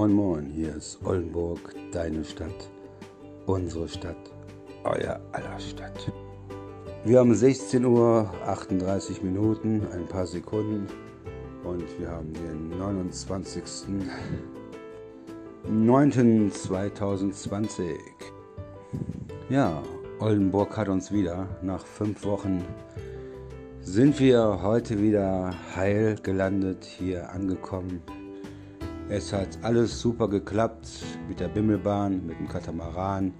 Moin Moin, hier ist Oldenburg, deine Stadt, unsere Stadt, euer aller Stadt. Wir haben 16 Uhr 38 Minuten, ein paar Sekunden und wir haben den 29.09.2020. Ja, Oldenburg hat uns wieder nach fünf Wochen sind wir heute wieder heil gelandet, hier angekommen es hat alles super geklappt mit der Bimmelbahn, mit dem Katamaran,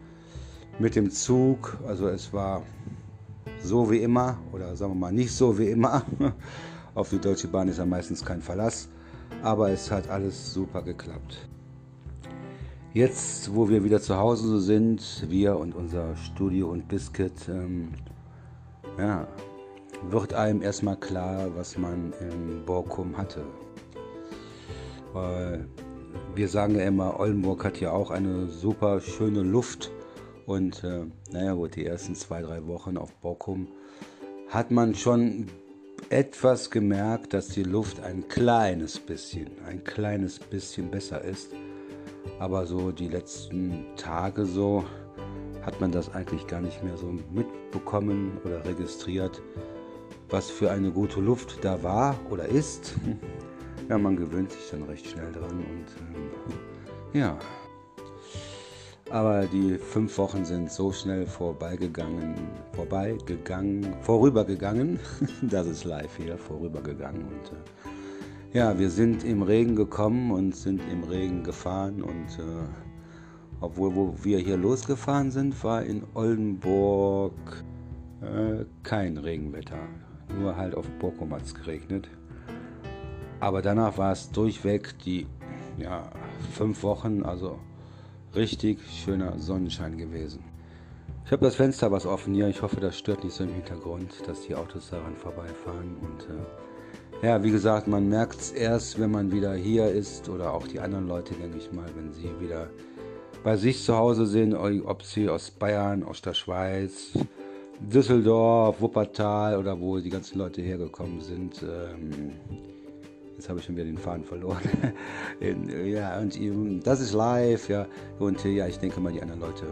mit dem Zug. Also es war so wie immer oder sagen wir mal nicht so wie immer. Auf die Deutsche Bahn ist ja meistens kein Verlass, aber es hat alles super geklappt. Jetzt, wo wir wieder zu Hause sind, wir und unser Studio und Biscuit, ähm, ja, wird einem erstmal klar, was man in Borkum hatte. Weil wir sagen ja immer, Oldenburg hat ja auch eine super schöne Luft. Und äh, naja gut, die ersten zwei, drei Wochen auf Bockum hat man schon etwas gemerkt, dass die Luft ein kleines bisschen, ein kleines bisschen besser ist. Aber so die letzten Tage so hat man das eigentlich gar nicht mehr so mitbekommen oder registriert, was für eine gute Luft da war oder ist. ja, man gewöhnt sich dann recht schnell dran und ähm, ja. Aber die fünf Wochen sind so schnell vorbeigegangen, vorbeigegangen, vorübergegangen. das ist live hier, vorübergegangen. Und äh, ja, wir sind im Regen gekommen und sind im Regen gefahren. Und äh, obwohl wo wir hier losgefahren sind, war in Oldenburg äh, kein Regenwetter. Nur halt auf es geregnet. Aber danach war es durchweg die ja, fünf Wochen, also richtig schöner Sonnenschein gewesen. Ich habe das Fenster was offen hier. Ich hoffe, das stört nicht so im Hintergrund, dass die Autos daran vorbeifahren. Und äh, ja, wie gesagt, man merkt es erst, wenn man wieder hier ist oder auch die anderen Leute, denke ich mal, wenn sie wieder bei sich zu Hause sind, ob sie aus Bayern, aus der Schweiz, Düsseldorf, Wuppertal oder wo die ganzen Leute hergekommen sind. Ähm, habe ich schon wieder den Faden verloren. ja, und das ist live, ja. Und ja, ich denke mal, die anderen Leute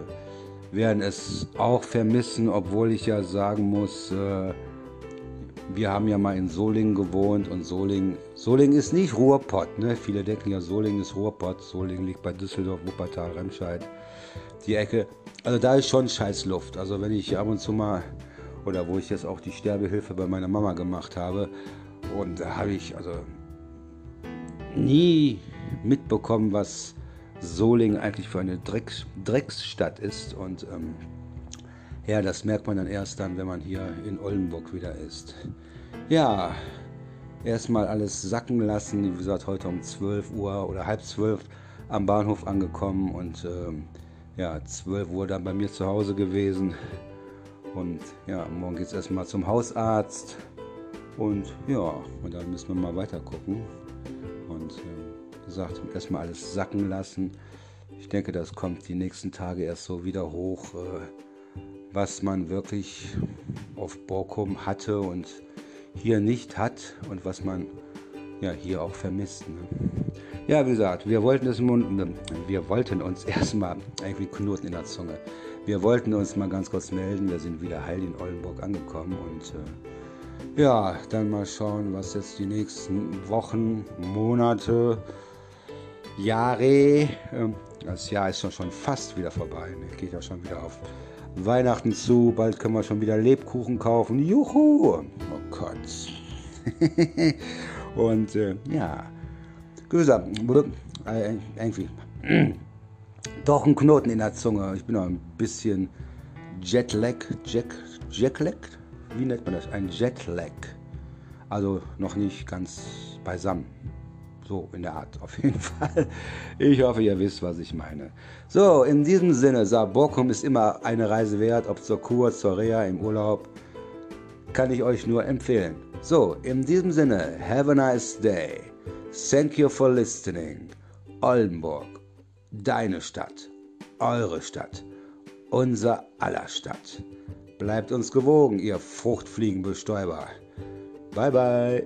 werden es auch vermissen, obwohl ich ja sagen muss, äh, wir haben ja mal in Solingen gewohnt und Solingen, Solingen ist nicht Ruhrpott. Ne? Viele denken ja, Solingen ist Ruhrpott. Solingen liegt bei Düsseldorf, Wuppertal, Remscheid, die Ecke. Also da ist schon scheiß Luft. Also wenn ich ab und zu mal, oder wo ich jetzt auch die Sterbehilfe bei meiner Mama gemacht habe, und da habe ich, also nie mitbekommen, was Solingen eigentlich für eine Drecks, Drecksstadt ist. Und ähm, ja, das merkt man dann erst dann, wenn man hier in Oldenburg wieder ist. Ja, erstmal alles sacken lassen. Wie gesagt, heute um 12 Uhr oder halb 12 am Bahnhof angekommen und ähm, ja, 12 Uhr dann bei mir zu Hause gewesen. Und ja, morgen geht es erstmal zum Hausarzt. Und ja, und dann müssen wir mal weiter gucken und äh, gesagt, erstmal alles sacken lassen. Ich denke, das kommt die nächsten Tage erst so wieder hoch, äh, was man wirklich auf Borkum hatte und hier nicht hat und was man ja hier auch vermisst. Ne? Ja, wie gesagt, wir wollten es wir wollten uns erstmal irgendwie Knoten in der Zunge. Wir wollten uns mal ganz kurz melden. Wir sind wieder heil in Oldenburg angekommen und äh, ja, dann mal schauen, was jetzt die nächsten Wochen, Monate, Jahre, ähm, das Jahr ist schon, fast wieder vorbei, ne? geht ja schon wieder auf Weihnachten zu, bald können wir schon wieder Lebkuchen kaufen, juhu, oh Gott. Und äh, ja, gesagt, äh, irgendwie. Doch ein Knoten in der Zunge. Ich bin noch ein bisschen Jetlag, Jack, Jetlag, wie nennt man das? Ein Jetlag. Also noch nicht ganz beisammen. So in der Art, auf jeden Fall. Ich hoffe, ihr wisst, was ich meine. So, in diesem Sinne, Saarbrockum ist immer eine Reise wert, ob zur Kur, zur Reha, im Urlaub. Kann ich euch nur empfehlen. So, in diesem Sinne, have a nice day. Thank you for listening. Oldenburg, deine Stadt, eure Stadt, unser aller Stadt. Bleibt uns gewogen, ihr Fruchtfliegenbestäuber. Bye bye.